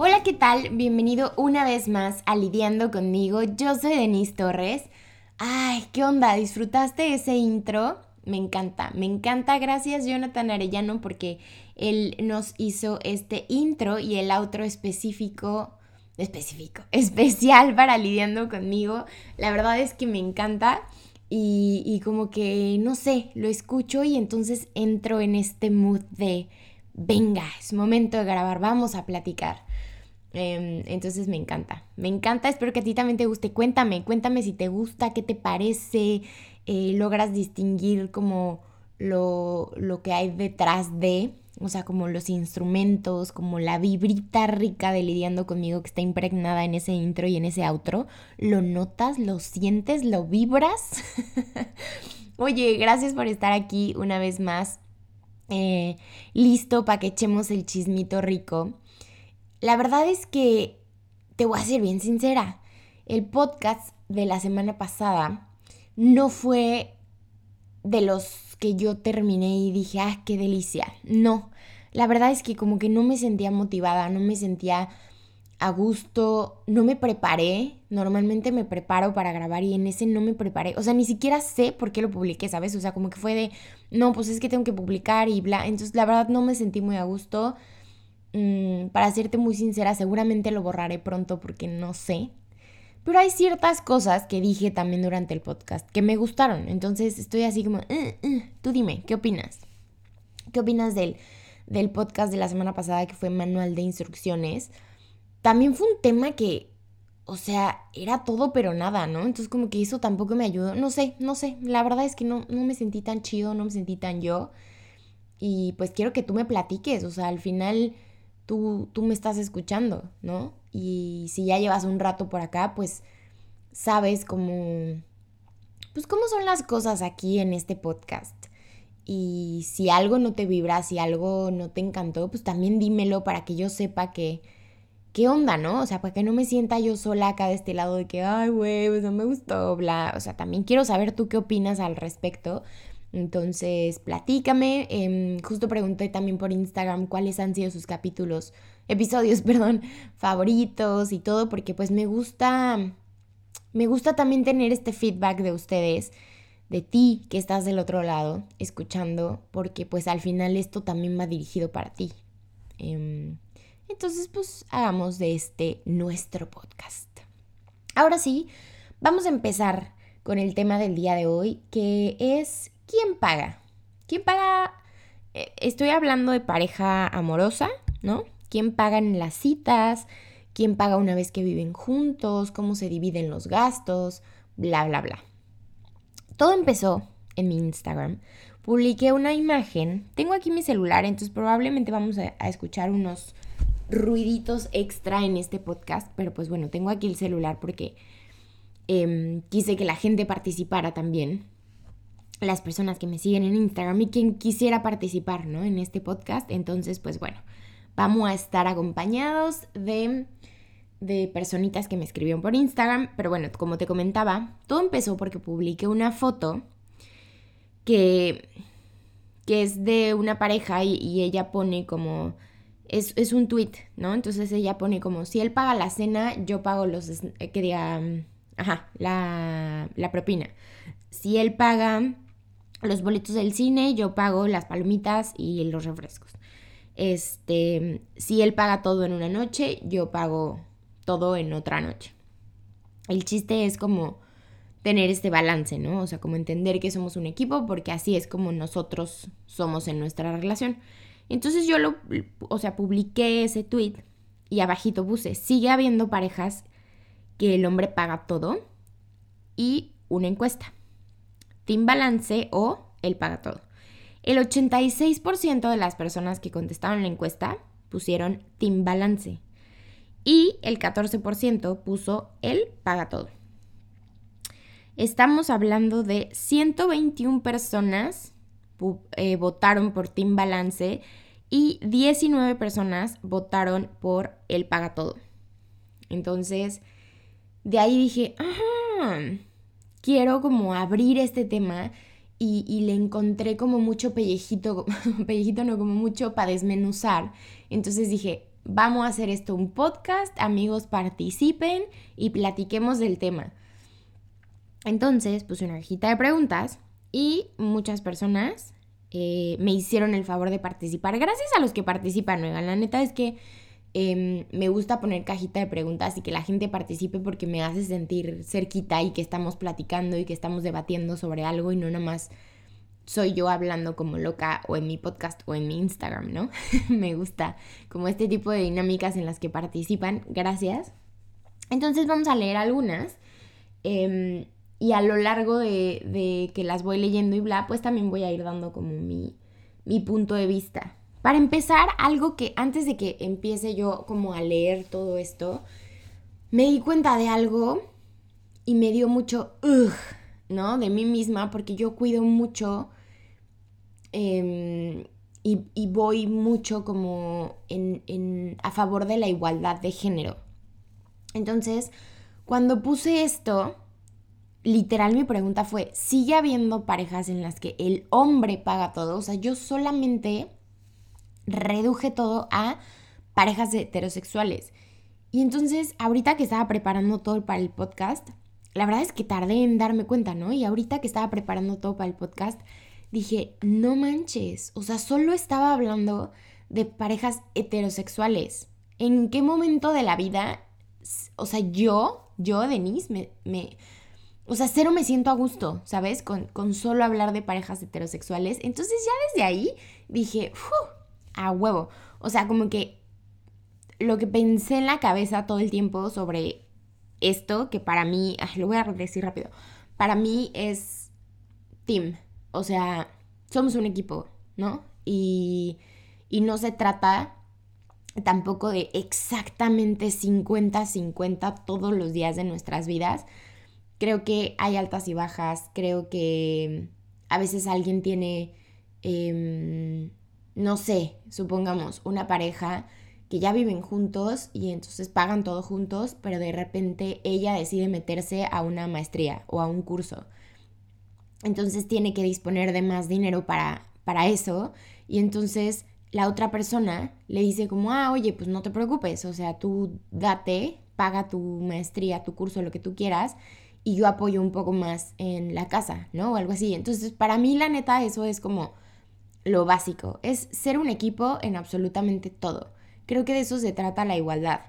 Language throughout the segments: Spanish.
Hola, ¿qué tal? Bienvenido una vez más a Lidiando conmigo. Yo soy Denise Torres. Ay, ¿qué onda? ¿Disfrutaste ese intro? Me encanta, me encanta. Gracias Jonathan Arellano porque él nos hizo este intro y el outro específico, específico, especial para Lidiando conmigo. La verdad es que me encanta y, como que, no sé, lo escucho y entonces entro en este mood de, venga, es momento de grabar, vamos a platicar. Em, entonces me encanta, me encanta, espero que a ti también te guste. Cuéntame, cuéntame si te gusta, qué te parece, eh, logras distinguir como lo, lo que hay detrás de, o sea, como los instrumentos, como la vibrita rica de lidiando conmigo que está impregnada en ese intro y en ese outro. ¿Lo notas? ¿Lo sientes? ¿Lo vibras? Oye, gracias por estar aquí una vez más. Eh, listo para que echemos el chismito rico. La verdad es que te voy a ser bien sincera. El podcast de la semana pasada no fue de los que yo terminé y dije, ah, qué delicia. No, la verdad es que como que no me sentía motivada, no me sentía a gusto, no me preparé. Normalmente me preparo para grabar y en ese no me preparé. O sea, ni siquiera sé por qué lo publiqué, ¿sabes? O sea, como que fue de, no, pues es que tengo que publicar y bla. Entonces, la verdad no me sentí muy a gusto. Mm, para serte muy sincera, seguramente lo borraré pronto porque no sé. Pero hay ciertas cosas que dije también durante el podcast que me gustaron. Entonces estoy así como, eh, eh, tú dime, ¿qué opinas? ¿Qué opinas del, del podcast de la semana pasada que fue manual de instrucciones? También fue un tema que, o sea, era todo pero nada, ¿no? Entonces como que eso tampoco me ayudó. No sé, no sé. La verdad es que no, no me sentí tan chido, no me sentí tan yo. Y pues quiero que tú me platiques. O sea, al final tú, tú me estás escuchando, ¿no? Y si ya llevas un rato por acá, pues sabes cómo, pues cómo son las cosas aquí en este podcast. Y si algo no te vibra, si algo no te encantó, pues también dímelo para que yo sepa que, qué onda, ¿no? O sea, para que no me sienta yo sola acá de este lado de que, ay, güey, pues no me gustó, bla. O sea, también quiero saber tú qué opinas al respecto. Entonces, platícame. Em, justo pregunté también por Instagram cuáles han sido sus capítulos, episodios, perdón, favoritos y todo, porque pues me gusta, me gusta también tener este feedback de ustedes, de ti que estás del otro lado, escuchando, porque pues al final esto también va dirigido para ti. Em, entonces, pues hagamos de este nuestro podcast. Ahora sí, vamos a empezar con el tema del día de hoy, que es ¿quién paga? ¿Quién paga? Eh, estoy hablando de pareja amorosa, ¿no? ¿Quién paga en las citas? ¿Quién paga una vez que viven juntos? ¿Cómo se dividen los gastos? Bla, bla, bla. Todo empezó en mi Instagram. Publiqué una imagen. Tengo aquí mi celular, entonces probablemente vamos a, escuchar unos ruiditos extra en este podcast, pero pues bueno, tengo aquí el celular porque em, quise que la gente participara también las personas que me siguen en Instagram y quien quisiera participar, ¿no? En este podcast. Entonces, pues bueno, vamos a estar acompañados de, de personitas que me escribieron por Instagram. Pero bueno, como te comentaba, todo empezó porque publiqué una foto que, que es de una pareja y, ella pone como... Es, es, un tweet, ¿no? Entonces ella pone como, si él paga la cena, yo pago los... Eh, que diga... Ajá, la, la propina. Si él paga los boletos del cine, yo pago las palomitas y los refrescos. Este, si él paga todo en una noche, yo pago todo en otra noche. El chiste es como tener este balance, ¿no? O sea, como entender que somos un equipo porque así es como nosotros somos en nuestra relación. Entonces yo lo, o sea, publiqué ese tweet y abajito puse, sigue habiendo parejas que el hombre paga todo y una encuesta. Team Balance o Él paga todo. El 86% de las personas que contestaron la encuesta pusieron Team Balance y el 14% puso Él paga todo. Estamos hablando de 121 personas eh, votaron por Team Balance y 19 personas votaron por el paga todo. Entonces, de ahí dije, quiero como abrir este tema y, le encontré como mucho pellejito, pellejito no, como mucho para desmenuzar. Entonces dije, vamos a hacer esto un podcast, amigos participen y platiquemos del tema. Entonces puse una cajita de preguntas y muchas personas eh, me hicieron el favor de participar. Gracias a los que participan, oigan, la neta es que em, me gusta poner cajita de preguntas y que la gente participe porque me hace sentir cerquita y que estamos platicando y que estamos debatiendo sobre algo y no nada más soy yo hablando como loca o en mi podcast o en mi Instagram, ¿no? me gusta como este tipo de dinámicas en las que participan. Gracias. Entonces vamos a leer algunas. Em, y a lo largo de, que las voy leyendo y bla, pues también voy a ir dando como mi, mi punto de vista. Para empezar, algo que antes de que empiece yo como a leer todo esto, me di cuenta de algo y me dio mucho, ugh, ¿no? De mí misma, porque yo cuido mucho em, y, voy mucho como a favor de la igualdad de género. Entonces, cuando puse esto, literal mi pregunta fue, ¿sigue habiendo parejas en las que el hombre paga todo? O sea, yo solamente reduje todo a parejas heterosexuales. Y entonces, ahorita que estaba preparando todo para el podcast, la verdad es que tardé en darme cuenta, ¿no? Y ahorita que estaba preparando todo para el podcast, dije, no manches, o sea, solo estaba hablando de parejas heterosexuales. ¿En qué momento de la vida, o sea, yo, yo, Denise, me, me o sea, cero me siento a gusto, ¿sabes? Con, solo hablar de parejas heterosexuales. Entonces ya desde ahí dije, a huevo. O sea, como que lo que pensé en la cabeza todo el tiempo sobre esto, que para mí, lo voy a decir rápido, para mí es team. O sea, somos un equipo, ¿no? Y, y no se trata tampoco de exactamente 50-50 todos los días de nuestras vidas Creo que hay altas y bajas, creo que a veces alguien tiene, em, no sé, supongamos una pareja que ya viven juntos y entonces pagan todo juntos, pero de repente ella decide meterse a una maestría o a un curso. Entonces tiene que disponer de más dinero para, para eso y entonces la otra persona le dice como, ah, oye, pues no te preocupes, o sea, tú date, paga tu maestría, tu curso, lo que tú quieras y yo apoyo un poco más en la casa, ¿no? O algo así. Entonces, para mí, la neta, eso es como lo básico, es ser un equipo en absolutamente todo. Creo que de eso se trata la igualdad,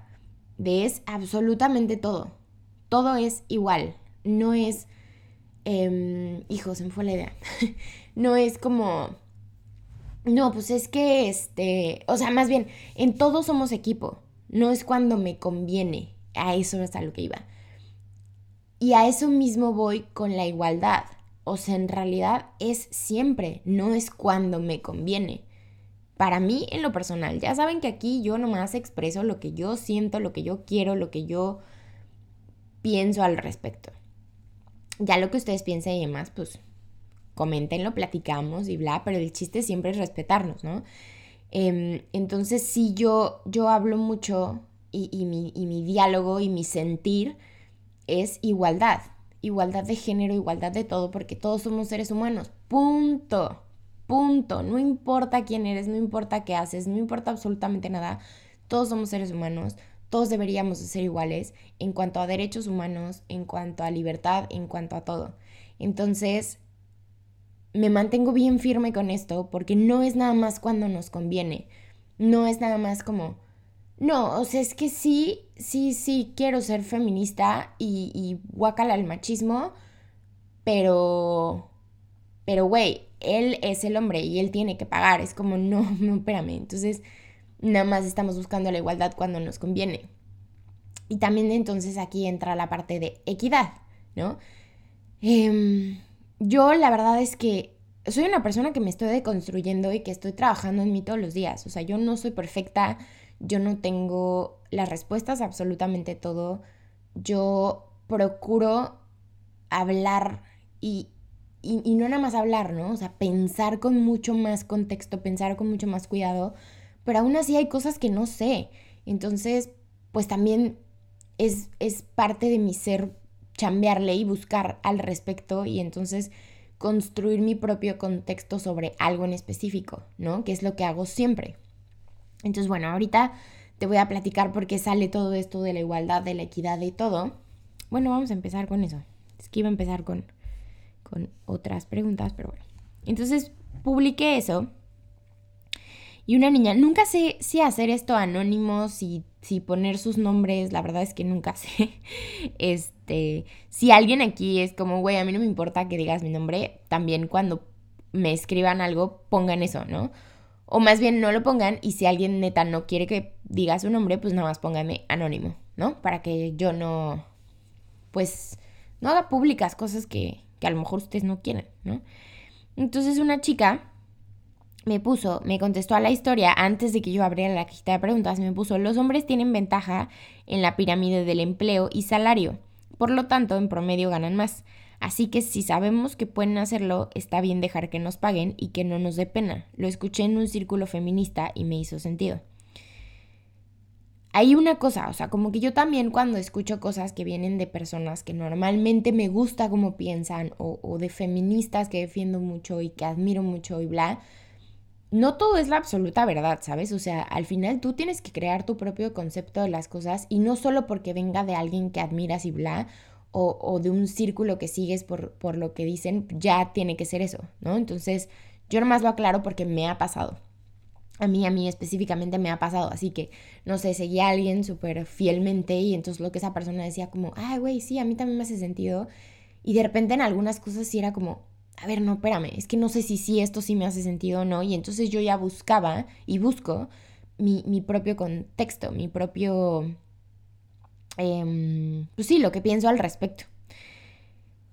de es absolutamente todo. Todo es igual, no es... Eh, hijo, se me fue la idea. no es como... No, pues es que este, o sea, más bien, en todo somos equipo, no es cuando me conviene, a eso es a lo que iba. Y a eso mismo voy con la igualdad. O sea, en realidad es siempre, no es cuando me conviene. Para mí, en lo personal, ya saben que aquí yo nomás expreso lo que yo siento, lo que yo quiero, lo que yo pienso al respecto. Ya lo que ustedes piensen y demás, pues comentenlo, platicamos y bla, pero el chiste siempre es respetarnos, ¿no? Em, entonces, sí, yo, yo hablo mucho y, mi, y mi diálogo y mi sentir es igualdad. Igualdad de género, igualdad de todo, porque todos somos seres humanos. Punto. Punto. No importa quién eres, no importa qué haces, no importa absolutamente nada. Todos somos seres humanos. Todos deberíamos ser iguales en cuanto a derechos humanos, en cuanto a libertad, en cuanto a todo. Entonces, me mantengo bien firme con esto porque no es nada más cuando nos conviene. No es nada más como, no, o sea, es que sí, sí, sí quiero ser feminista y, y guacala al machismo, pero, pero, güey, él es el hombre y él tiene que pagar. Es como, no, no, espérame. Entonces, nada más estamos buscando la igualdad cuando nos conviene. Y también entonces aquí entra la parte de equidad, ¿no? Em, yo la verdad es que soy una persona que me estoy deconstruyendo y que estoy trabajando en mí todos los días. O sea, yo no soy perfecta, yo no tengo las respuestas absolutamente todo. Yo procuro hablar y, y, no nada más hablar, ¿no? O sea, pensar con mucho más contexto, pensar con mucho más cuidado, pero aún así hay cosas que no sé. Entonces, pues también es, es parte de mi ser chambearle y buscar al respecto y entonces construir mi propio contexto sobre algo en específico, ¿no? Que es lo que hago siempre. Entonces, bueno, ahorita te voy a platicar por qué sale todo esto de la igualdad, de la equidad y todo. Bueno, vamos a empezar con eso. Es que iba a empezar con con otras preguntas, pero bueno. Entonces publiqué eso. Y una niña, nunca sé si hacer esto anónimo, si, si poner sus nombres, la verdad es que nunca sé. Este, si alguien aquí es como, güey, a mí no me importa que digas mi nombre, también cuando me escriban algo, pongan eso, ¿no? O más bien no lo pongan y si alguien neta no quiere que diga su nombre, pues nada más póngame anónimo, ¿no? Para que yo no, pues, no haga públicas cosas que, que a lo mejor ustedes no quieren, ¿no? Entonces una chica me puso, me contestó a la historia antes de que yo abriera la cajita de preguntas, me puso, los hombres tienen ventaja en la pirámide del empleo y salario, por lo tanto en promedio ganan más. Así que si sabemos que pueden hacerlo, está bien dejar que nos paguen y que no nos dé pena. Lo escuché en un círculo feminista y me hizo sentido hay una cosa, o sea, como que yo también cuando escucho cosas que vienen de personas que normalmente me gusta como piensan o, de feministas que defiendo mucho y que admiro mucho y bla, no todo es la absoluta verdad, ¿sabes? O sea, al final tú tienes que crear tu propio concepto de las cosas y no solo porque venga de alguien que admiras y bla, o, de un círculo que sigues por, por lo que dicen, ya tiene que ser eso, ¿no? Entonces, yo nomás lo aclaro porque me ha pasado a mí, a mí específicamente me ha pasado, así que, no sé, seguía a alguien súper fielmente y entonces lo que esa persona decía como, ay, güey, sí, a mí también me hace sentido. Y de repente en algunas cosas sí era como, a ver, no, espérame, es que no sé si sí esto sí me hace sentido o no. Y entonces yo ya buscaba y busco mi, mi propio contexto, mi propio, eh, pues sí, lo que pienso al respecto.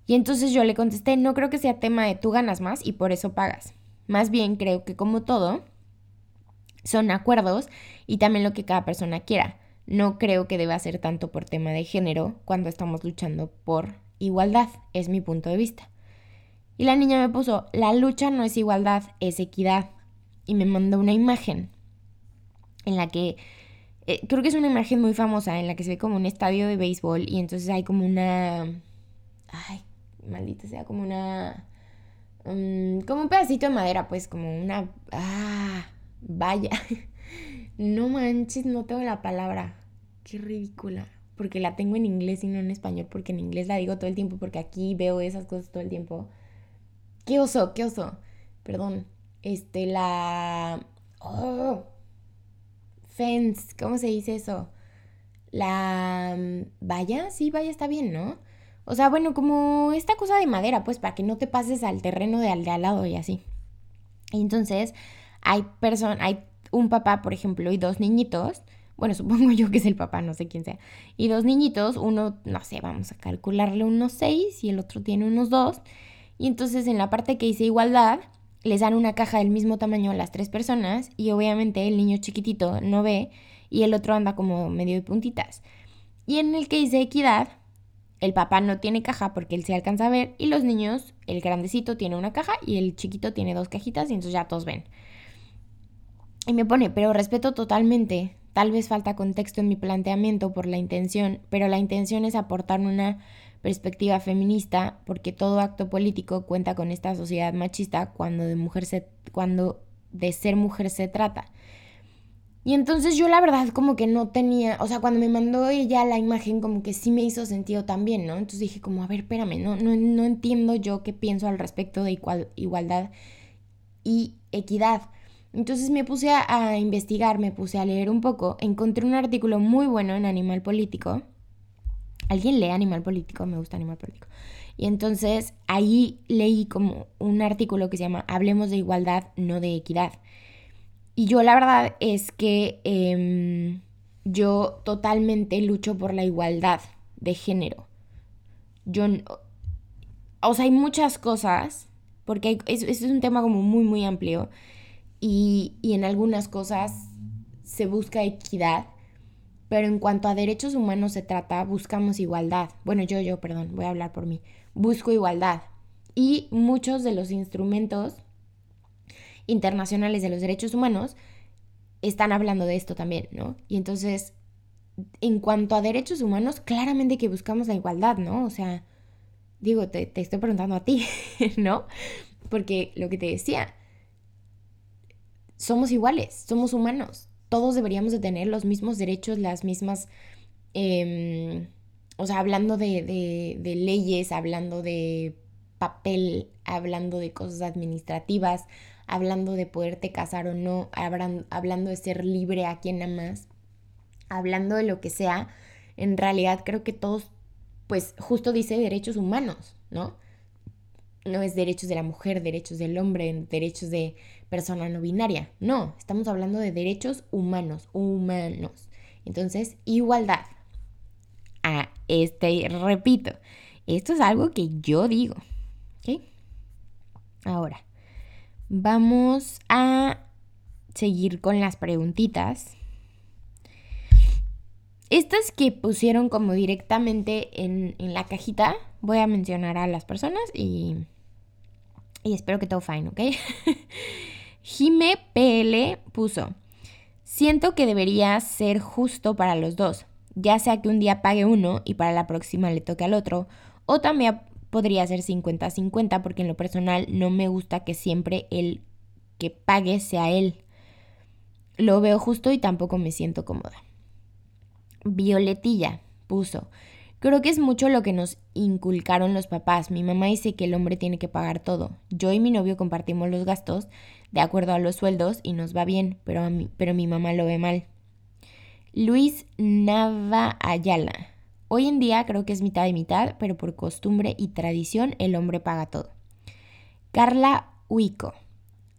Y entonces yo le contesté, no creo que sea tema de tú ganas más y por eso pagas. Más bien creo que como todo, son acuerdos y también lo que cada persona quiera. No creo que deba ser tanto por tema de género cuando estamos luchando por igualdad, es mi punto de vista. Y la niña me puso, la lucha no es igualdad, es equidad. Y me mandó una imagen en la que, eh, creo que es una imagen muy famosa, en la que se ve como un estadio de béisbol y entonces hay como una... Ay, maldita sea, como una... Mm, como un pedacito de madera, pues como una... Ah, Vaya. No manches, no tengo la palabra. Qué ridícula. Porque la tengo en inglés y no en español. Porque en inglés la digo todo el tiempo. Porque aquí veo esas cosas todo el tiempo. Qué oso, qué oso. Perdón. Este, la... Oh. Fence. ¿Cómo se dice eso? La... Mm, vaya, sí, vaya, está bien, ¿no? O sea, bueno, como esta cosa de madera, pues para que no te pases al terreno de al de al lado y así. Y entonces, hay personas, hay un papá, por ejemplo, y dos niñitos, bueno, supongo yo que es el papá, no sé quién sea, y dos niñitos, uno, no sé, vamos a calcularle unos seis y el otro tiene unos dos, y entonces en la parte que dice igualdad, les dan una caja del mismo tamaño a las tres personas y obviamente el niño chiquitito no ve y el otro anda como medio de puntitas. Y en el que dice equidad, el papá no tiene caja porque él se alcanza a ver y los niños, el grandecito tiene una caja y el chiquito tiene dos cajitas y entonces ya todos ven. Y me pone, pero respeto totalmente. Tal vez falta contexto en mi planteamiento por la intención, pero la intención es aportar una perspectiva feminista porque todo acto político cuenta con esta sociedad machista cuando de mujer se cuando de ser mujer se trata. Y entonces yo la verdad como que no tenía, o sea, cuando me mandó ella la imagen como que sí me hizo sentido también, ¿no? Entonces dije como, a ver, espérame, no, no, no entiendo yo qué pienso al respecto de igualdad y equidad. Entonces me puse a, investigar, me puse a leer un poco, encontré un artículo muy bueno en Animal Político. ¿Alguien lee Animal Político? Me gusta Animal Político. Y entonces ahí leí como un artículo que se llama Hablemos de igualdad, no de equidad. Y yo la verdad es que em, yo totalmente lucho por la igualdad de género. Yo, o sea, hay muchas cosas, porque es, es un tema como muy, muy amplio y, en algunas cosas se busca equidad, pero en cuanto a derechos humanos se trata, buscamos igualdad. Bueno, yo, yo, perdón, voy a hablar por mí. Busco igualdad. Y muchos de los instrumentos internacionales de los derechos humanos están hablando de esto también, ¿no? Y entonces, en cuanto a derechos humanos, claramente que buscamos la igualdad, ¿no? O sea, digo, te, estoy preguntando a ti, ¿no? Porque lo que te decía, somos iguales, somos humanos, todos deberíamos de tener los mismos derechos, las mismas, em, o sea, hablando de, de leyes, hablando de papel, hablando de cosas administrativas, hablando de poderte casar o no, hablando de ser libre a quien amas, hablando de lo que sea, en realidad creo que todos, pues justo dice derechos humanos, ¿no? No es derechos de la mujer, derechos del hombre, derechos de persona no binaria. No, estamos hablando de derechos humanos, humanos. Entonces, igualdad. Ah, este, repito, esto es algo que yo digo. Ahora, Vamos a seguir con las preguntitas. Estas que pusieron como directamente en, la cajita, voy a mencionar a las personas y, y espero que todo fine, ¿ok? Jime PL puso, siento que debería ser justo para los dos, ya sea que un día pague uno y para la próxima le toque al otro, o también, podría ser 50-50 porque en lo personal no me gusta que siempre el que pague sea él. Lo veo justo y tampoco me siento cómoda. Violetilla puso, creo que es mucho lo que nos inculcaron los papás. Mi mamá dice que el hombre tiene que pagar todo. Yo y mi novio compartimos los gastos de acuerdo a los sueldos y nos va bien, pero, a mí, pero mi mamá lo ve mal. Luis Nava Ayala. Hoy en día creo que es mitad y mitad, pero por costumbre y tradición el hombre paga todo. Carla Huico.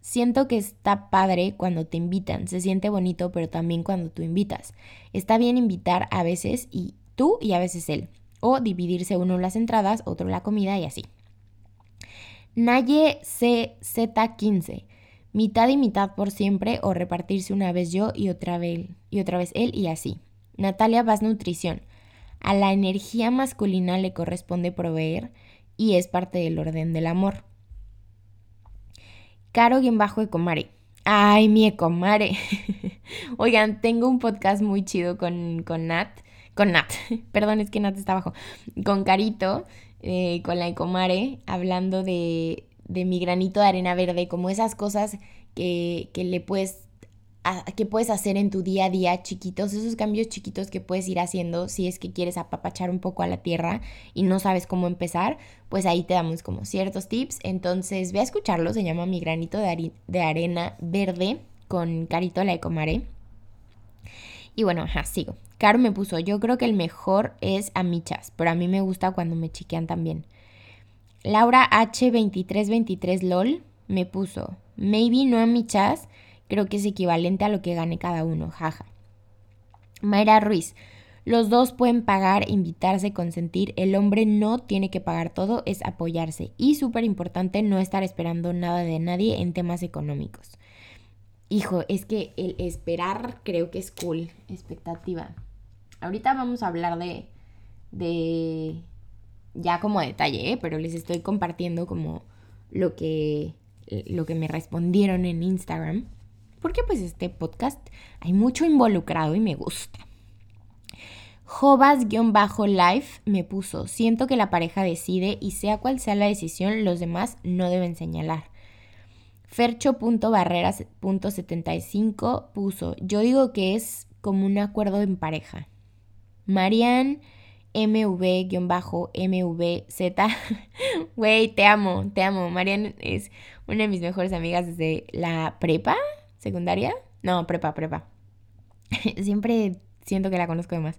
Siento que está padre cuando te invitan, se siente bonito, pero también cuando tú invitas. Está bien invitar a veces y tú y a veces él, o dividirse uno las entradas, otro la comida y así. Naye CZ15. Mitad y mitad por siempre o repartirse una vez yo y otra vez, y otra vez él y así. Natalia Vaz Nutrición. A la energía masculina le corresponde proveer y es parte del orden del amor. Caro-Ecomare. bajo Ay, mi Ecomare. Oigan, tengo un podcast muy chido con, con Nat. Con Nat. Perdón, es que Nat está abajo. Con Carito, eh, con la Ecomare, hablando de, de mi granito de arena verde, como esas cosas que, que le puedes qué puedes hacer en tu día a día chiquitos, esos cambios chiquitos que puedes ir haciendo si es que quieres apapachar un poco a la tierra y no sabes cómo empezar, pues ahí te damos como ciertos tips. Entonces ve a escucharlo, se llama Mi granito de, de arena verde con Carito la Ecomare. Y bueno, ajá, sigo. Caro me puso, yo creo que el mejor es a michas, pero a mí me gusta cuando me chiquean también. Laura H2323 LOL me puso, maybe no a michas, Creo que es equivalente a lo que gane cada uno, jaja. Mayra Ruiz. Los dos pueden pagar, invitarse, consentir. El hombre no tiene que pagar todo, es apoyarse. Y súper importante, no estar esperando nada de nadie en temas económicos. Hijo, es que el esperar creo que es cool. Expectativa. Ahorita vamos a hablar de. de. Ya como detalle, ¿eh? pero les estoy compartiendo como lo que. lo que me respondieron en Instagram porque pues este podcast hay mucho involucrado y me gusta. Jovas-Life me puso, siento que la pareja decide y sea cual sea la decisión, los demás no deben señalar. Fercho.barreras.75 puso, yo digo que es como un acuerdo en pareja. Marian MV-MVZ. Güey, te amo, te amo. Marian es una de mis mejores amigas desde la prepa, secundaria. No, prepa, prepa. Siempre siento que la conozco de más.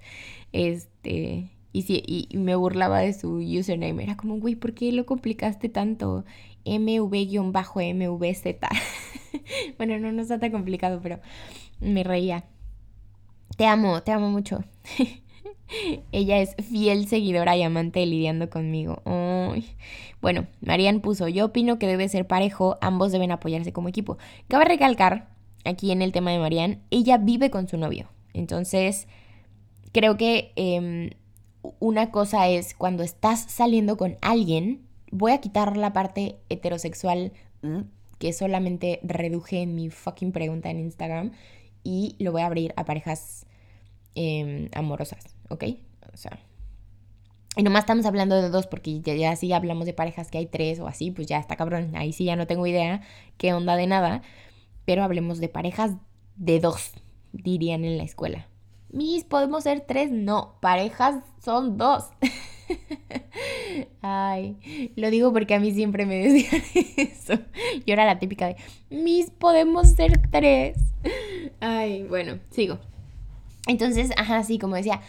Este, y, sí, y me burlaba de su username. Era como, güey, ¿por qué lo complicaste tanto? MV-MVZ. bueno, no, no está tan complicado, pero me reía. Te amo, te amo mucho. Ella es fiel seguidora y amante lidiando conmigo. Bueno, Marian puso, yo opino que debe ser parejo, ambos deben apoyarse como equipo. Cabe recalcar, aquí en el tema de Marian, ella vive con su novio. Entonces, creo que em, una cosa es cuando estás saliendo con alguien, voy a quitar la parte heterosexual que solamente reduje en mi fucking pregunta en Instagram y lo voy a abrir a parejas em, amorosas, ¿ok? O sea, y nomás estamos hablando de dos, porque ya, ya si hablamos de parejas que hay tres o así, pues ya está cabrón. Ahí sí ya no tengo idea qué onda de nada. Pero hablemos de parejas de dos, dirían en la escuela. Mis, ¿podemos ser tres? No, parejas son dos. Ay, lo digo porque a mí siempre me decían eso. Yo era la típica de, mis, podemos ser tres. Ay, bueno, sigo. Entonces, ajá, sí, como decía,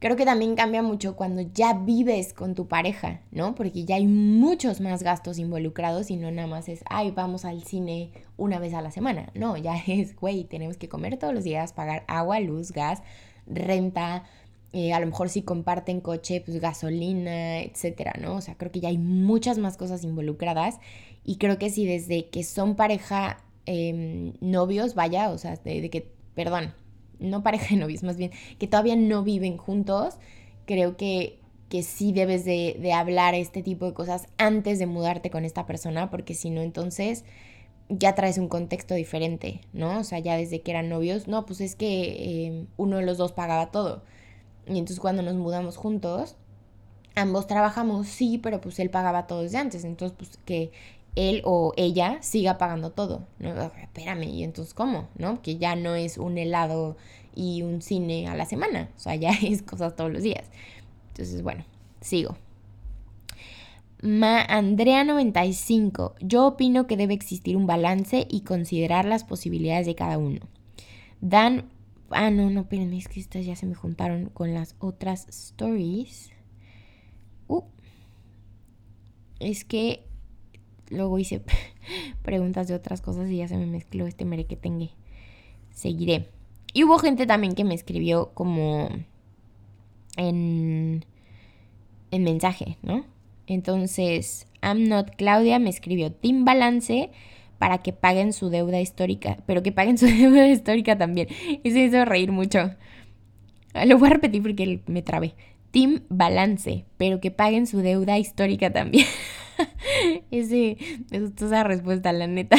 Creo que también cambia mucho cuando ya vives con tu pareja, ¿no? Porque ya hay muchos más gastos involucrados y no nada más es, ay, vamos al cine una vez a la semana. No, ya es, güey, tenemos que comer todos los días, pagar agua, luz, gas, renta, eh, a lo mejor si comparten coche, pues gasolina, etcétera, ¿no? O sea, creo que ya hay muchas más cosas involucradas y creo que si desde que son pareja, em, novios, vaya, o sea, de que, perdón, no pareja de novios, más bien, que todavía no viven juntos, creo que, que sí debes de, de hablar este tipo de cosas antes de mudarte con esta persona, porque si no, entonces ya traes un contexto diferente, ¿no? O sea, ya desde que eran novios, no, pues es que eh, uno de los dos pagaba todo. Y entonces cuando nos mudamos juntos, ambos trabajamos, sí, pero pues él pagaba todo desde antes. Entonces, pues que él o ella siga pagando todo. ¿no? Espérame, ¿y entonces cómo? ¿No? Que ya no es un helado y un cine a la semana. O sea, ya es cosas todos los días. Entonces, bueno, sigo. Ma Andrea 95. Yo opino que debe existir un balance y considerar las posibilidades de cada uno. Dan. Ah, no, no, espérenme, es que estas ya se me juntaron con las otras stories. Uh, es que luego hice preguntas de otras cosas y ya se me mezcló este merequetengue. Seguiré. Y hubo gente también que me escribió como en, en mensaje, ¿no? Entonces, I'm not Claudia me escribió Team Balance para que paguen su deuda histórica, pero que paguen su deuda histórica también. Y se hizo reír mucho. Lo voy a repetir porque me trabé. Team Balance, pero que paguen su deuda histórica también. Ese, esa respuesta, la neta.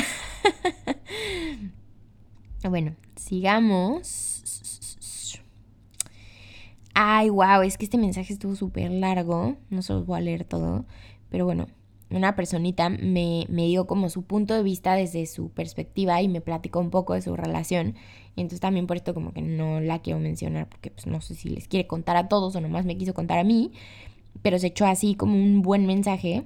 bueno, sigamos. Ay, wow, es que este mensaje estuvo súper largo. No se los voy a leer todo. Pero bueno, una personita me, me, dio como su punto de vista desde su perspectiva y me platicó un poco de su relación. Y entonces también por esto como que no la quiero mencionar porque pues no sé si les quiere contar a todos o nomás me quiso contar a mí. Pero se echó así como un buen mensaje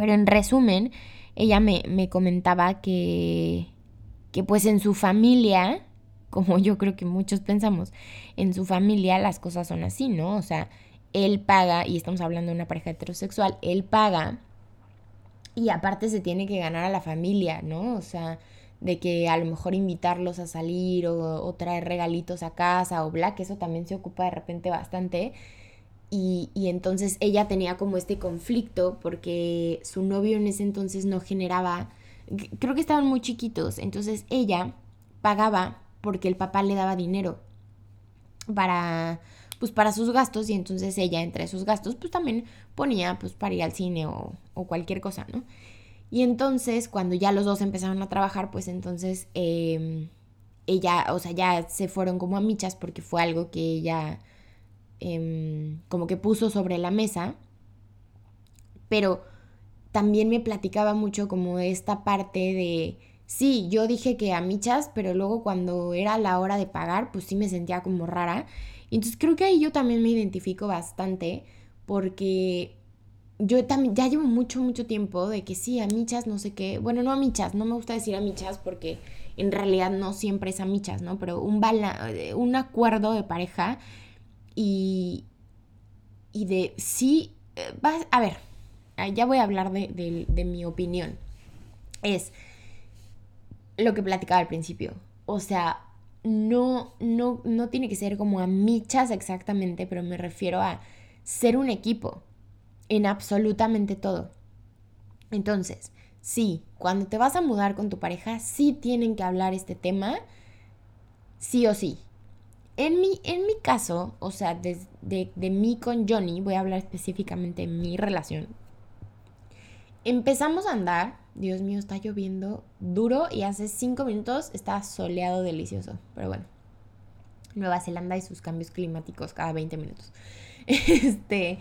pero en resumen, ella me, comentaba que, que pues en su familia, como yo creo que muchos pensamos, en su familia las cosas son así, ¿no? O sea, él paga, y estamos hablando de una pareja heterosexual, él paga y aparte se tiene que ganar a la familia, ¿no? O sea, de que a lo mejor invitarlos a salir o, o traer regalitos a casa o bla, que eso también se ocupa de repente bastante. Y, entonces ella tenía como este conflicto porque su novio en ese entonces no generaba, creo que estaban muy chiquitos, entonces ella pagaba porque el papá le daba dinero para pues para sus gastos y entonces ella entre sus gastos pues también ponía pues para ir al cine o, cualquier cosa, ¿no? Y entonces cuando ya los dos empezaron a trabajar pues entonces em, ella, o sea, ya se fueron como a michas porque fue algo que ella Em, como que puso sobre la mesa, pero también me platicaba mucho como esta parte de, sí, yo dije que a michas, pero luego cuando era la hora de pagar, pues sí me sentía como rara. Entonces creo que ahí yo también me identifico bastante porque yo también ya llevo mucho, mucho tiempo de que sí, a michas, no sé qué, bueno, no a michas, no me gusta decir a michas porque en realidad no siempre es a michas, ¿no? Pero un, un acuerdo de pareja y, y de sí, eh, vas, a ver, ya voy a hablar de, de, mi opinión. Es lo que platicaba al principio. O sea, no, no, no tiene que ser como a michas exactamente, pero me refiero a ser un equipo en absolutamente todo. Entonces, sí, cuando te vas a mudar con tu pareja, sí tienen que hablar este tema, sí o sí. En mi, en mi caso, o sea, de, de, mí con Johnny, voy a hablar específicamente de mi relación. empezamos a andar. Dios mío, está lloviendo duro y hace cinco minutos está soleado delicioso. Pero bueno, Nueva Zelanda y sus cambios climáticos cada 20 minutos. Este,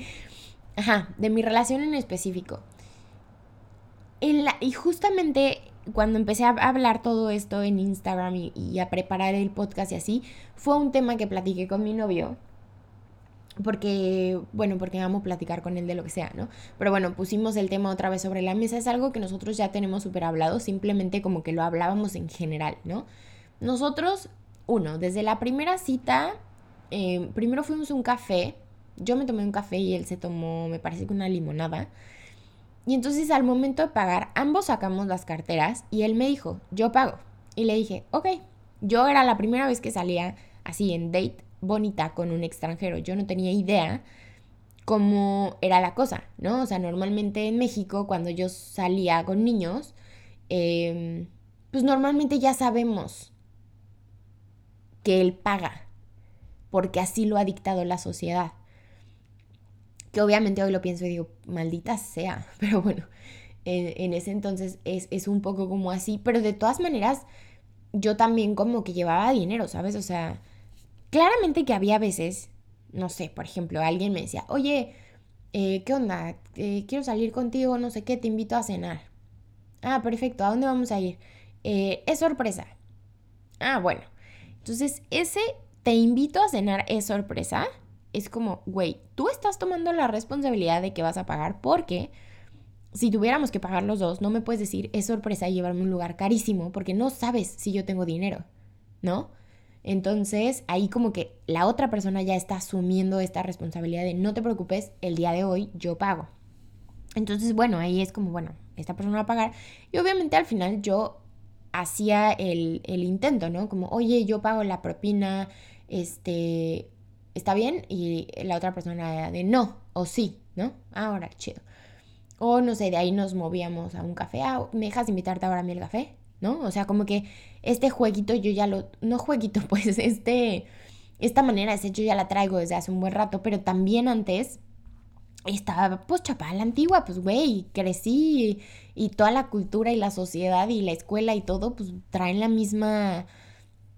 ajá, de mi relación en específico. En la, y justamente cuando empecé a hablar todo esto en Instagram y, a preparar el podcast y así, fue un tema que platiqué con mi novio. Porque, bueno, porque amo platicar con él de lo que sea, ¿no? Pero bueno, pusimos el tema otra vez sobre la mesa. Es algo que nosotros ya tenemos súper hablado, simplemente como que lo hablábamos en general, ¿no? Nosotros, uno, desde la primera cita, eh, primero fuimos a un café. Yo me tomé un café y él se tomó, me parece que una limonada. Y entonces al momento de pagar, ambos sacamos las carteras y él me dijo, yo pago. Y le dije, ok, yo era la primera vez que salía así en date bonita con un extranjero. Yo no tenía idea cómo era la cosa, ¿no? O sea, normalmente en México cuando yo salía con niños, eh, pues normalmente ya sabemos que él paga, porque así lo ha dictado la sociedad que obviamente hoy lo pienso y digo, maldita sea, pero bueno, en, ese entonces es, es, un poco como así, pero de todas maneras yo también como que llevaba dinero, ¿sabes? O sea, claramente que había veces, no sé, por ejemplo, alguien me decía, oye, eh, ¿qué onda? Eh, quiero salir contigo, no sé qué, te invito a cenar. Ah, perfecto, ¿a dónde vamos a ir? Eh, es sorpresa. Ah, bueno. Entonces, ese te invito a cenar es sorpresa es como, güey, tú estás tomando la responsabilidad de que vas a pagar porque si tuviéramos que pagar los dos, no me puedes decir, es sorpresa llevarme a un lugar carísimo porque no sabes si yo tengo dinero, ¿no? Entonces ahí como que la otra persona ya está asumiendo esta responsabilidad de no te preocupes, el día de hoy yo pago. Entonces, bueno, ahí es como, bueno, esta persona va a pagar. Y obviamente al final yo hacía el, el intento, ¿no? Como, oye, yo pago la propina, este, está bien y la otra persona de no o sí, ¿no? Ahora, chido. O no sé, de ahí nos movíamos a un café. Ah, ¿me dejas invitarte ahora a mí el café? ¿No? O sea, como que este jueguito yo ya lo... No jueguito, pues este... Esta manera de ser yo ya la traigo desde hace un buen rato, pero también antes estaba pues chapada la antigua, pues güey, crecí y, y, toda la cultura y la sociedad y la escuela y todo, pues traen la misma,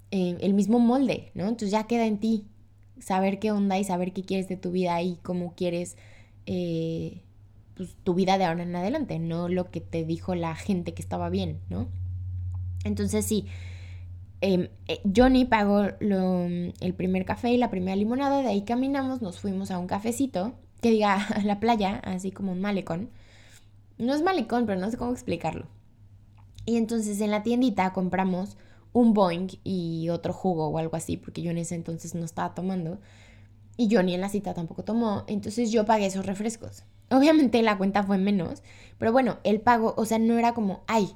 eh, el mismo molde, ¿no? Entonces ya queda en ti saber qué onda y saber qué quieres de tu vida y cómo quieres eh, pues, tu vida de ahora en adelante, no lo que te dijo la gente que estaba bien, ¿no? Entonces sí, em, eh, Johnny pagó el primer café y la primera limonada, de ahí caminamos, nos fuimos a un cafecito, que diga a la playa, así como un malecón. No es malecón, pero no sé cómo explicarlo. Y entonces en la tiendita compramos un Boeing y otro jugo o algo así, porque yo en ese entonces no estaba tomando. Y yo ni en la cita tampoco tomó, entonces yo pagué esos refrescos. Obviamente la cuenta fue menos, pero bueno, el pago, o sea, no era como, ay,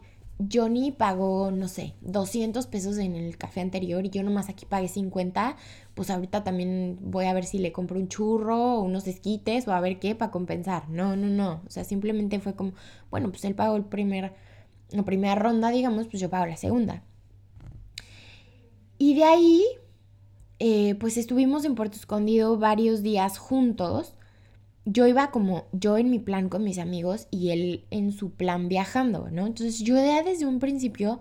Johnny pagó, no sé, 200 pesos en el café anterior y yo nomás aquí pagué 50, pues ahorita también voy a ver si le compro un churro o unos esquites o a ver qué para compensar. No, no, no. O sea, simplemente fue como, bueno, pues él pagó el primer, la primera ronda, digamos, pues yo pago la segunda. Y de ahí, eh, pues estuvimos en Puerto Escondido varios días juntos. Yo iba como yo en mi plan con mis amigos y él en su plan viajando, ¿no? Entonces yo ya desde un principio,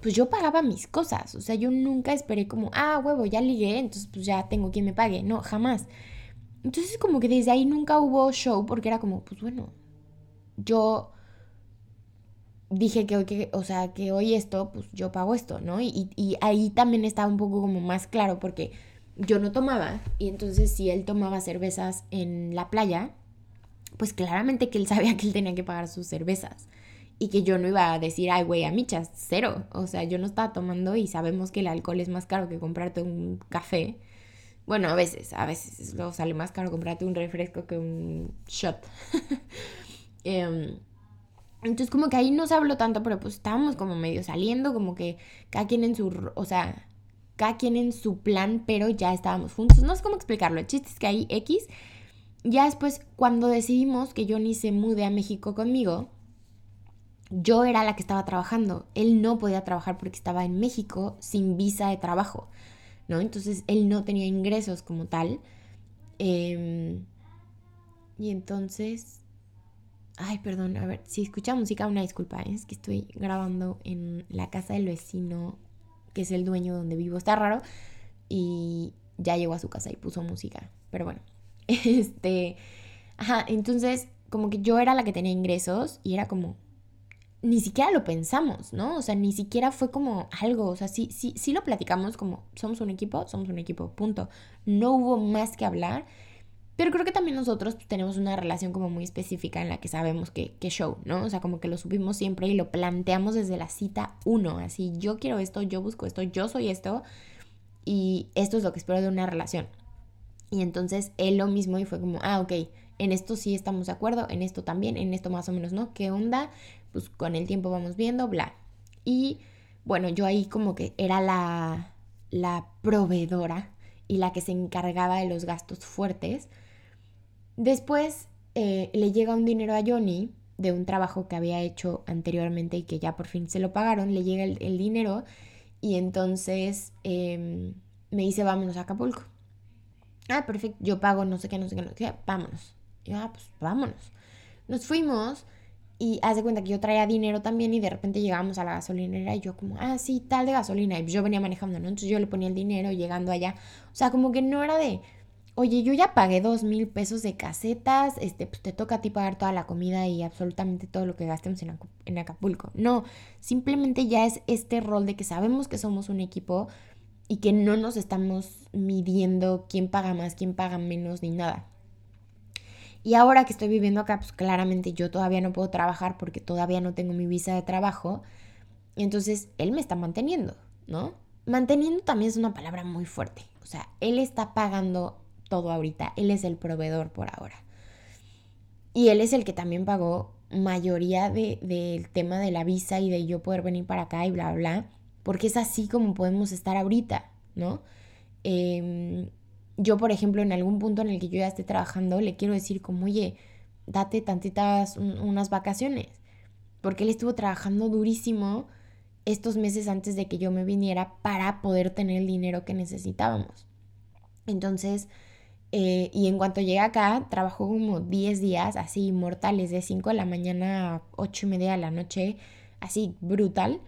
pues yo pagaba mis cosas. O sea, yo nunca esperé como, ah, huevo, ya ligué, entonces pues ya tengo quien me pague. No, jamás. Entonces como que desde ahí nunca hubo show porque era como, pues bueno, yo dije que, que, o sea, que hoy esto, pues yo pago esto, ¿no? Y, y, ahí también estaba un poco como más claro porque yo no tomaba y entonces si él tomaba cervezas en la playa, pues claramente que él sabía que él tenía que pagar sus cervezas y que yo no iba a decir, ay, güey, a michas, cero. O sea, yo no estaba tomando y sabemos que el alcohol es más caro que comprarte un café. Bueno, a veces, a veces luego sale más caro comprarte un refresco que un shot. eh, entonces como que ahí no se habló tanto, pero pues estábamos como medio saliendo, como que cada quien en su, o sea, cada quien en su plan, pero ya estábamos juntos. No sé cómo explicarlo, el chiste es que ahí X, ya después cuando decidimos que Johnny se mude a México conmigo, yo era la que estaba trabajando. Él no podía trabajar porque estaba en México sin visa de trabajo, ¿no? Entonces él no tenía ingresos como tal. Em, y entonces Ay, perdón, a ver, si escucha música, una disculpa, ¿eh? es que estoy grabando en la casa del vecino, que es el dueño donde vivo. Está raro. Y ya llegó a su casa y puso música. Pero bueno, este... Ajá, entonces como que yo era la que tenía ingresos y era como, ni siquiera lo pensamos, ¿no? O sea, ni siquiera fue como algo, o sea, sí, sí, sí lo platicamos como somos un equipo, somos un equipo, punto. No hubo más que hablar, pero creo que también nosotros tenemos una relación como muy específica en la que sabemos que, que show, ¿no? O sea, como que lo subimos siempre y lo planteamos desde la cita uno, así, yo quiero esto, yo busco esto, yo soy esto y esto es lo que espero de una relación. Y entonces él lo mismo y fue como, ah, ok, en esto sí estamos de acuerdo, en esto también, en esto más o menos no, ¿qué onda? Pues con el tiempo vamos viendo, bla. Y bueno, yo ahí como que era la, la proveedora y la que se encargaba de los gastos fuertes. Después eh, le llega un dinero a Johnny de un trabajo que había hecho anteriormente y que ya por fin se lo pagaron, le llega el, dinero y entonces em, me dice vámonos a Acapulco. Ah, perfecto, yo pago no sé qué, no sé qué, no sé qué, vámonos. Yo, ah, pues vámonos. Nos fuimos y haz de cuenta que yo traía dinero también y de repente llegamos a la gasolinera y yo como, ah, sí, tal de gasolina. Y yo venía manejando, ¿no? Entonces yo le ponía el dinero llegando allá. O sea, como que no era de, oye, yo ya pagué dos mil pesos de casetas, este, pues te toca a ti pagar toda la comida y absolutamente todo lo que gastemos en, en Acapulco. No, simplemente ya es este rol de que sabemos que somos un equipo y que no nos estamos midiendo quién paga más, quién paga menos, ni nada. Y ahora que estoy viviendo acá, pues claramente yo todavía no puedo trabajar porque todavía no tengo mi visa de trabajo. Entonces, él me está manteniendo, ¿no? Manteniendo también es una palabra muy fuerte. O sea, él está pagando todo ahorita. Él es el proveedor por ahora. Y él es el que también pagó mayoría del tema de la visa y de yo poder venir para acá y bla, bla. Porque es así como podemos estar ahorita, ¿no? Eh, yo, por ejemplo, en algún punto en el que yo ya esté trabajando, le quiero decir como, oye, date tantitas unas vacaciones. Porque él estuvo trabajando durísimo estos meses antes de que yo me viniera para poder tener el dinero que necesitábamos. Entonces, eh, y en cuanto llegué acá, trabajó como 10 días así mortales, de 5 de la mañana a 8 y media de la noche, así brutal.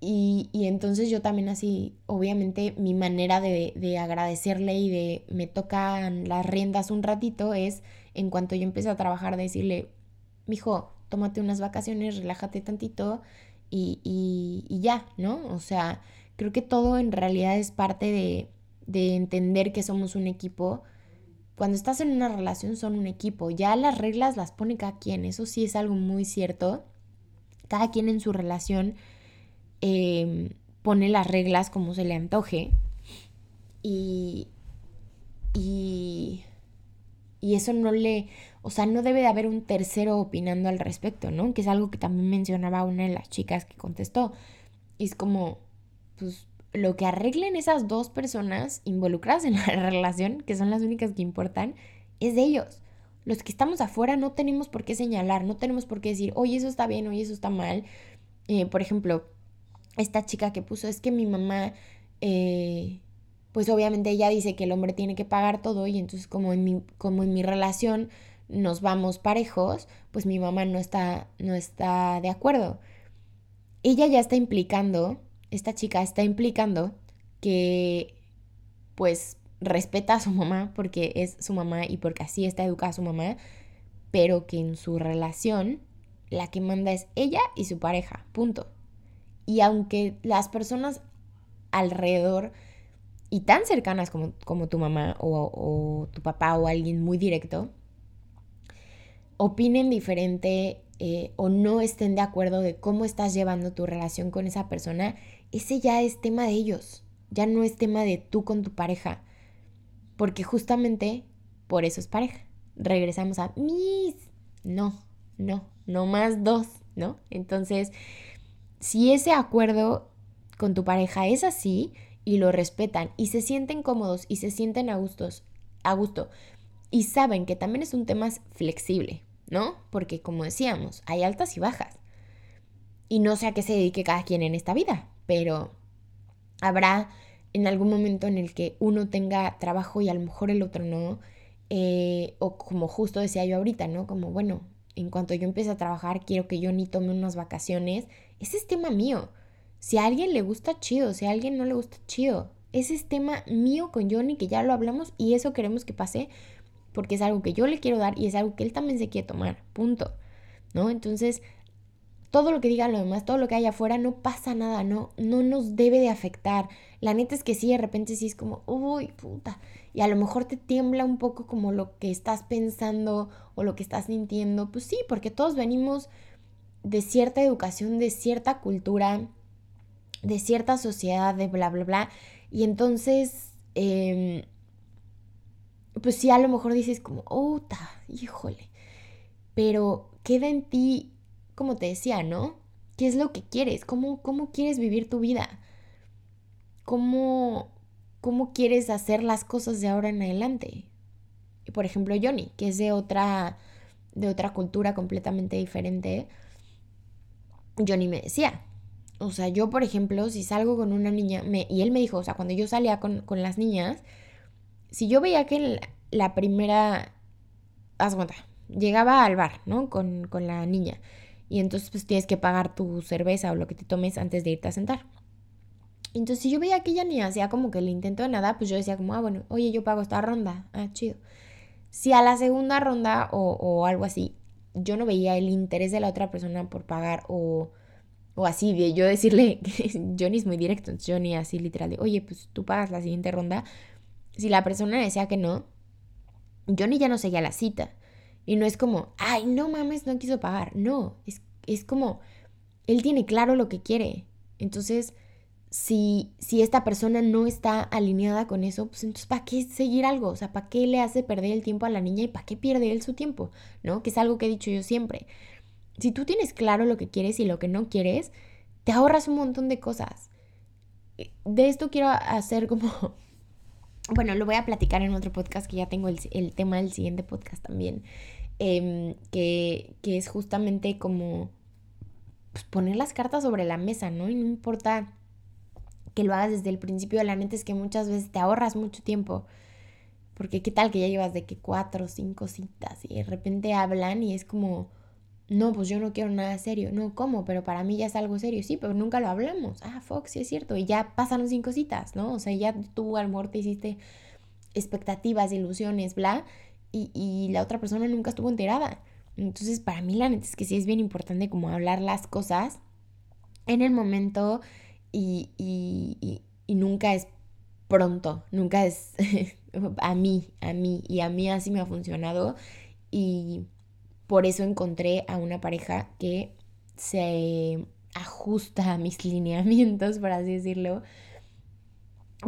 Y, entonces yo también así, obviamente mi manera de, de, agradecerle y de me tocan las riendas un ratito es en cuanto yo empecé a trabajar decirle, mijo, tómate unas vacaciones, relájate tantito y, y, ya, ¿no? O sea, creo que todo en realidad es parte de, de entender que somos un equipo. Cuando estás en una relación son un equipo, ya las reglas las pone cada quien, eso sí es algo muy cierto. Cada quien en su relación Em, pone las reglas como se le antoje y, y, y eso no le, o sea, no debe de haber un tercero opinando al respecto, ¿no? Que es algo que también mencionaba una de las chicas que contestó. Es como, pues lo que arreglen esas dos personas involucradas en la relación, que son las únicas que importan, es de ellos. Los que estamos afuera no tenemos por qué señalar, no tenemos por qué decir, oye, eso está bien, oye, eso está mal. Eh, por ejemplo, esta chica que puso, es que mi mamá, eh, pues obviamente ella dice que el hombre tiene que pagar todo y entonces como en mi, como en mi relación nos vamos parejos, pues mi mamá no está, no está de acuerdo. Ella ya está implicando, esta chica está implicando que pues respeta a su mamá porque es su mamá y porque así está educada su mamá, pero que en su relación la que manda es ella y su pareja, punto. Y aunque las personas alrededor y tan cercanas como, como tu mamá o, tu papá o alguien muy directo, opinen diferente eh, o no estén de acuerdo de cómo estás llevando tu relación con esa persona, ese ya es tema de ellos, ya no es tema de tú con tu pareja, porque justamente por eso es pareja. Regresamos a mis, no, no, no más dos, ¿no? Entonces, si ese acuerdo con tu pareja es así y lo respetan y se sienten cómodos y se sienten a, gustos, a gusto y saben que también es un tema flexible, ¿no? Porque como decíamos, hay altas y bajas. Y no sé a qué se dedique cada quien en esta vida, pero habrá en algún momento en el que uno tenga trabajo y a lo mejor el otro no. Eh, o como justo decía yo ahorita, ¿no? Como, bueno, en cuanto yo empiece a trabajar, quiero que Johnny tome unas vacaciones. Ese es tema mío. Si a alguien le gusta, chido. Si a alguien no le gusta, chido. Ese es tema mío con Johnny, que ya lo hablamos y eso queremos que pase porque es algo que yo le quiero dar y es algo que él también se quiere tomar. Punto. ¿No? Entonces, todo lo que diga lo demás, todo lo que haya afuera, no pasa nada, no, no nos debe de afectar. La neta es que sí, de repente sí es como, uy, puta. Y a lo mejor te tiembla un poco como lo que estás pensando o lo que estás sintiendo. Pues sí, porque todos venimos de cierta educación, de cierta cultura, de cierta sociedad, de bla, bla, bla. Y entonces, em, pues sí, a lo mejor dices como, puta, híjole. Pero queda en ti como te decía, ¿no? ¿Qué es lo que quieres? ¿Cómo, cómo quieres vivir tu vida? ¿Cómo, ¿Cómo quieres hacer las cosas de ahora en adelante? Y por ejemplo, Johnny, que es de otra, de otra cultura completamente diferente, Johnny me decía, o sea, yo por ejemplo, si salgo con una niña, me, y él me dijo, o sea, cuando yo salía con, las niñas, si yo veía que la, la primera, haz cuenta, llegaba al bar, ¿no? Con, con la niña y entonces pues tienes que pagar tu cerveza o lo que te tomes antes de irte a sentar. Entonces si yo veía que ella ni hacía como que el intento de nada, pues yo decía como, ah, bueno, oye, yo pago esta ronda, ah, chido. Si a la segunda ronda o, o algo así, yo no veía el interés de la otra persona por pagar o, o así, de yo decirle, Johnny es muy directo, Johnny así literal de, oye, pues tú pagas la siguiente ronda. Si la persona decía que no, Johnny ya no seguía la cita. Y no es como, ay, no mames, no quiso pagar. No, es, es como, él tiene claro lo que quiere. Entonces, si, si esta persona no está alineada con eso, pues entonces, ¿para qué seguir algo? O sea, ¿para qué le hace perder el tiempo a la niña y para qué pierde él su tiempo? ¿No? Que es algo que he dicho yo siempre. Si tú tienes claro lo que quieres y lo que no quieres, te ahorras un montón de cosas. De esto quiero hacer como bueno, lo voy a platicar en otro podcast que ya tengo el, tema del siguiente podcast también, em, que, es justamente como pues, poner las cartas sobre la mesa, ¿no? Y no importa que lo hagas desde el principio, la neta es que muchas veces te ahorras mucho tiempo. Porque qué tal que ya llevas de que cuatro o cinco citas y de repente hablan y es como, no, pues yo no quiero nada serio. No, ¿cómo? Pero para mí ya es algo serio. Sí, pero nunca lo hablamos. Ah, Fox, sí es cierto. Y ya pasaron cinco citas, ¿no? O sea, ya tú al hiciste expectativas, ilusiones, bla. Y, y, la otra persona nunca estuvo enterada. Entonces, para mí la neta es que sí es bien importante como hablar las cosas en el momento y, y, y nunca es pronto, nunca es a mí, a mí. Y a mí así me ha funcionado. Y por eso encontré a una pareja que se ajusta a mis lineamientos, por así decirlo.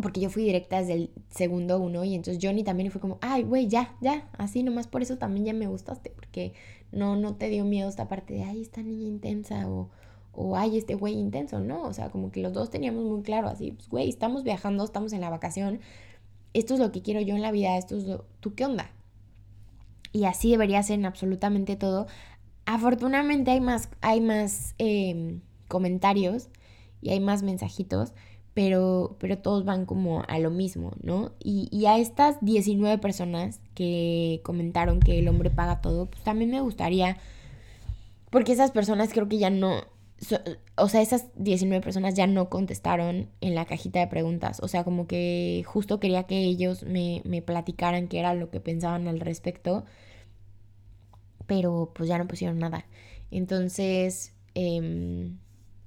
Porque yo fui directa desde el segundo uno y entonces Johnny también fue como, ay, güey, ya, ya, así nomás por eso también ya me gustaste, porque no, no te dio miedo esta parte de, ay, esta niña intensa o, o ay, este güey intenso, ¿no? O sea, como que los dos teníamos muy claro así, pues, güey, estamos viajando, estamos en la vacación, esto es lo que quiero yo en la vida, esto es lo, ¿tú qué onda? Y así debería ser en absolutamente todo. Afortunadamente hay más, hay más em, comentarios y hay más mensajitos, pero, pero todos van como a lo mismo, ¿no? Y, y, a estas 19 personas que comentaron que el hombre paga todo, pues también me gustaría, porque esas personas creo que ya no, o sea, esas 19 personas ya no contestaron en la cajita de preguntas, o sea, como que justo quería que ellos me, me platicaran qué era lo que pensaban al respecto pero pues ya no pusieron nada. Entonces, em,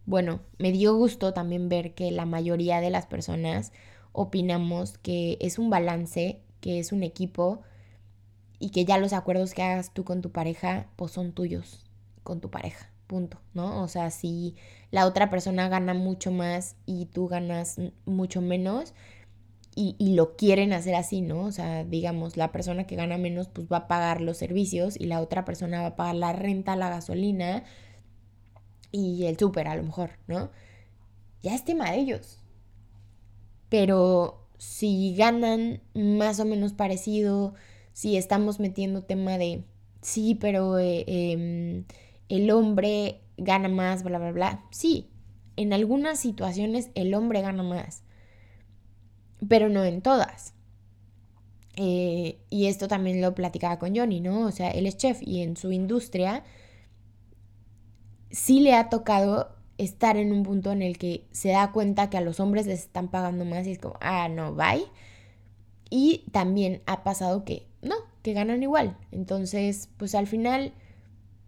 bueno, me dio gusto también ver que la mayoría de las personas opinamos que es un balance, que es un equipo y que ya los acuerdos que hagas tú con tu pareja, pues son tuyos con tu pareja, punto, ¿no? O sea, si la otra persona gana mucho más y tú ganas mucho menos, y, lo quieren hacer así, ¿no? O sea, digamos, la persona que gana menos pues va a pagar los servicios y la otra persona va a pagar la renta, la gasolina y el súper a lo mejor, ¿no? Ya es tema de ellos. Pero si ganan más o menos parecido, si estamos metiendo tema de, sí, pero eh, em, el hombre gana más, bla, bla, bla, sí, en algunas situaciones el hombre gana más pero no en todas. Eh, y esto también lo platicaba con Johnny, ¿no? O sea, él es chef y en su industria sí le ha tocado estar en un punto en el que se da cuenta que a los hombres les están pagando más y es como, ah, no, bye. Y también ha pasado que no, que ganan igual. Entonces, pues al final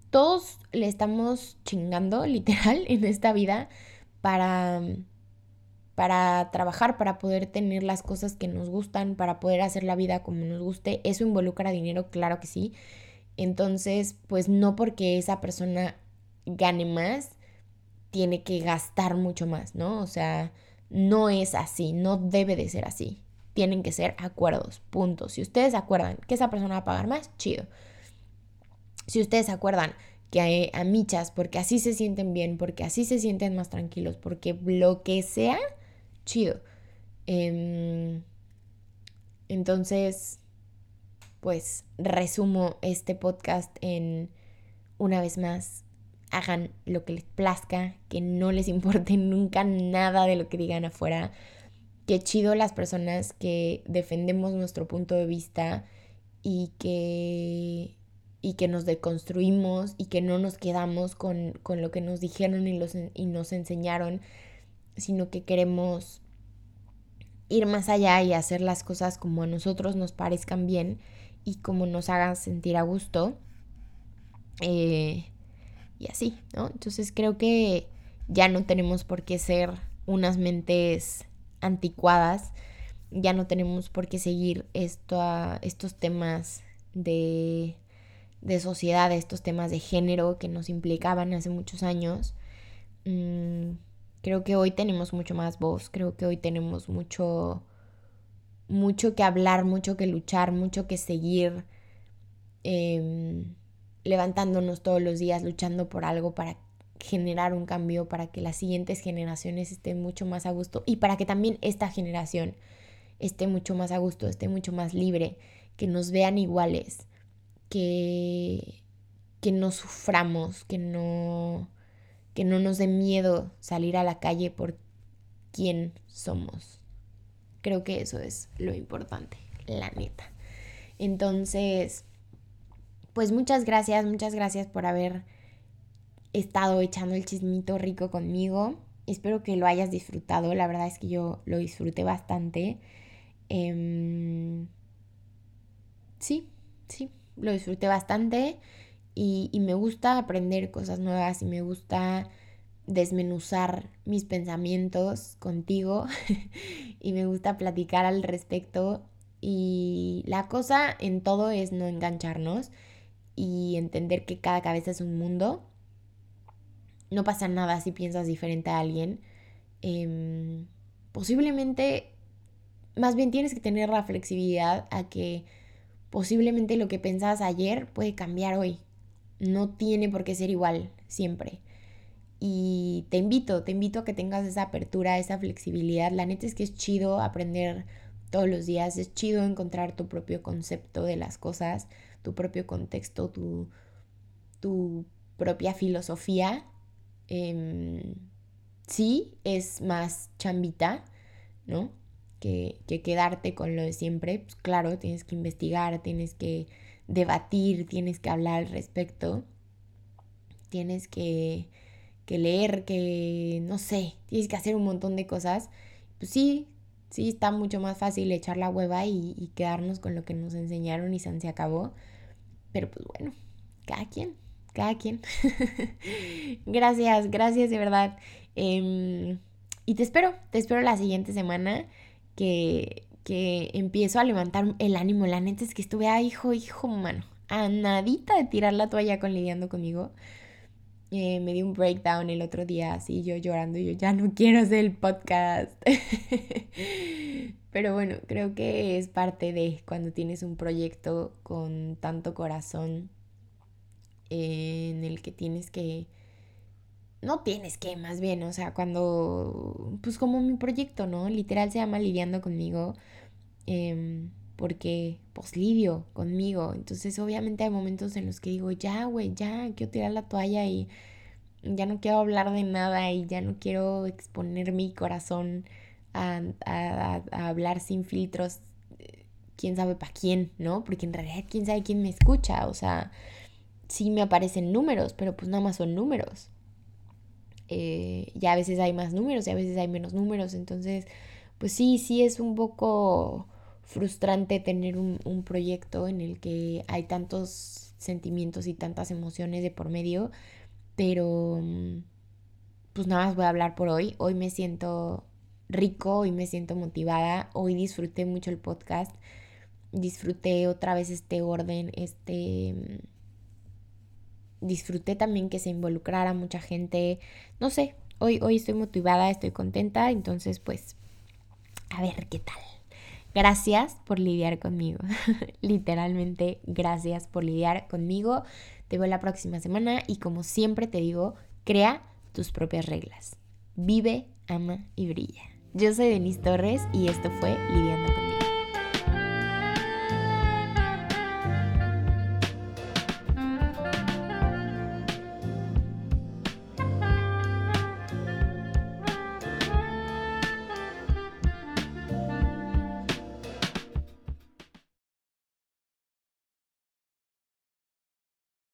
todos le estamos chingando literal en esta vida para para trabajar, para poder tener las cosas que nos gustan, para poder hacer la vida como nos guste. Eso involucra dinero, claro que sí. Entonces, pues no porque esa persona gane más, tiene que gastar mucho más, ¿no? O sea, no es así, no debe de ser así. Tienen que ser acuerdos, punto. Si ustedes acuerdan que esa persona va a pagar más, chido. Si ustedes acuerdan que a, a michas, porque así se sienten bien, porque así se sienten más tranquilos, porque lo que sea, chido. Em, entonces, pues resumo este podcast en, una vez más, hagan lo que les plazca, que no les importe nunca nada de lo que digan afuera. Qué chido las personas que defendemos nuestro punto de vista y que, y que nos deconstruimos y que no nos quedamos con, con lo que nos dijeron y, los, y nos enseñaron, sino que queremos ir más allá y hacer las cosas como a nosotros nos parezcan bien y como nos hagan sentir a gusto. Eh, y así, ¿no? Entonces creo que ya no tenemos por qué ser unas mentes anticuadas, ya no tenemos por qué seguir esto estos temas de, de sociedad, estos temas de género que nos implicaban hace muchos años. Mm, Creo que hoy tenemos mucho más voz, creo que hoy tenemos mucho, mucho que hablar, mucho que luchar, mucho que seguir em, levantándonos todos los días, luchando por algo para generar un cambio, para que las siguientes generaciones estén mucho más a gusto y para que también esta generación esté mucho más a gusto, esté mucho más libre, que nos vean iguales, que, que no suframos, que no que no nos dé miedo salir a la calle por quién somos. Creo que eso es lo importante, la neta. Entonces, pues muchas gracias, muchas gracias por haber estado echando el chismito rico conmigo. Espero que lo hayas disfrutado. La verdad es que yo lo disfruté bastante. Em, sí, sí, lo disfruté bastante y, me gusta aprender cosas nuevas y me gusta desmenuzar mis pensamientos contigo y me gusta platicar al respecto y la cosa en todo es no engancharnos y entender que cada cabeza es un mundo. No pasa nada si piensas diferente a alguien. Em, posiblemente, más bien tienes que tener la flexibilidad a que posiblemente lo que pensabas ayer puede cambiar hoy no tiene por qué ser igual siempre. Y te invito, te invito a que tengas esa apertura, esa flexibilidad. La neta es que es chido aprender todos los días, es chido encontrar tu propio concepto de las cosas, tu propio contexto, tu, tu propia filosofía. Em, sí, es más chambita, ¿no? Que, que quedarte con lo de siempre. Pues claro, tienes que investigar, tienes que debatir, tienes que hablar al respecto, tienes que, que leer, que no sé, tienes que hacer un montón de cosas. Pues sí, sí, está mucho más fácil echar la hueva y, quedarnos con lo que nos enseñaron y se acabó. Pero pues bueno, cada quien, cada quien. gracias, gracias de verdad. Em, y te espero, te espero la siguiente semana que que empiezo a levantar el ánimo. La neta es que estuve, a hijo, hijo, mano, a nadita de tirar la toalla con lidiando conmigo. Eh, me di un breakdown el otro día, así yo llorando, yo ya no quiero hacer el podcast. Pero bueno, creo que es parte de cuando tienes un proyecto con tanto corazón eh, en el que tienes que no tienes que, más bien, o sea, cuando, pues como mi proyecto, ¿no? Literal se llama Lidiando conmigo, em, porque, pues lidio conmigo. Entonces, obviamente hay momentos en los que digo, ya, güey, ya, quiero tirar la toalla y ya no quiero hablar de nada y ya no quiero exponer mi corazón a, a hablar sin filtros. quién sabe para quién, ¿no? Porque en realidad quién sabe quién me escucha, o sea, sí me aparecen números, pero pues nada más son números. Eh, ya a veces hay más números y a veces hay menos números, entonces, pues sí, sí es un poco frustrante tener un, un proyecto en el que hay tantos sentimientos y tantas emociones de por medio, pero pues nada más voy a hablar por hoy. Hoy me siento rico, hoy me siento motivada, hoy disfruté mucho el podcast, disfruté otra vez este orden, este... Disfruté también que se involucrara mucha gente, no sé, hoy, hoy estoy motivada, estoy contenta, entonces pues a ver qué tal. Gracias por lidiar conmigo. Literalmente, gracias por lidiar conmigo. Te veo la próxima semana y como siempre te digo, crea tus propias reglas. Vive, ama y brilla. Yo soy Denise Torres y esto fue Lidiando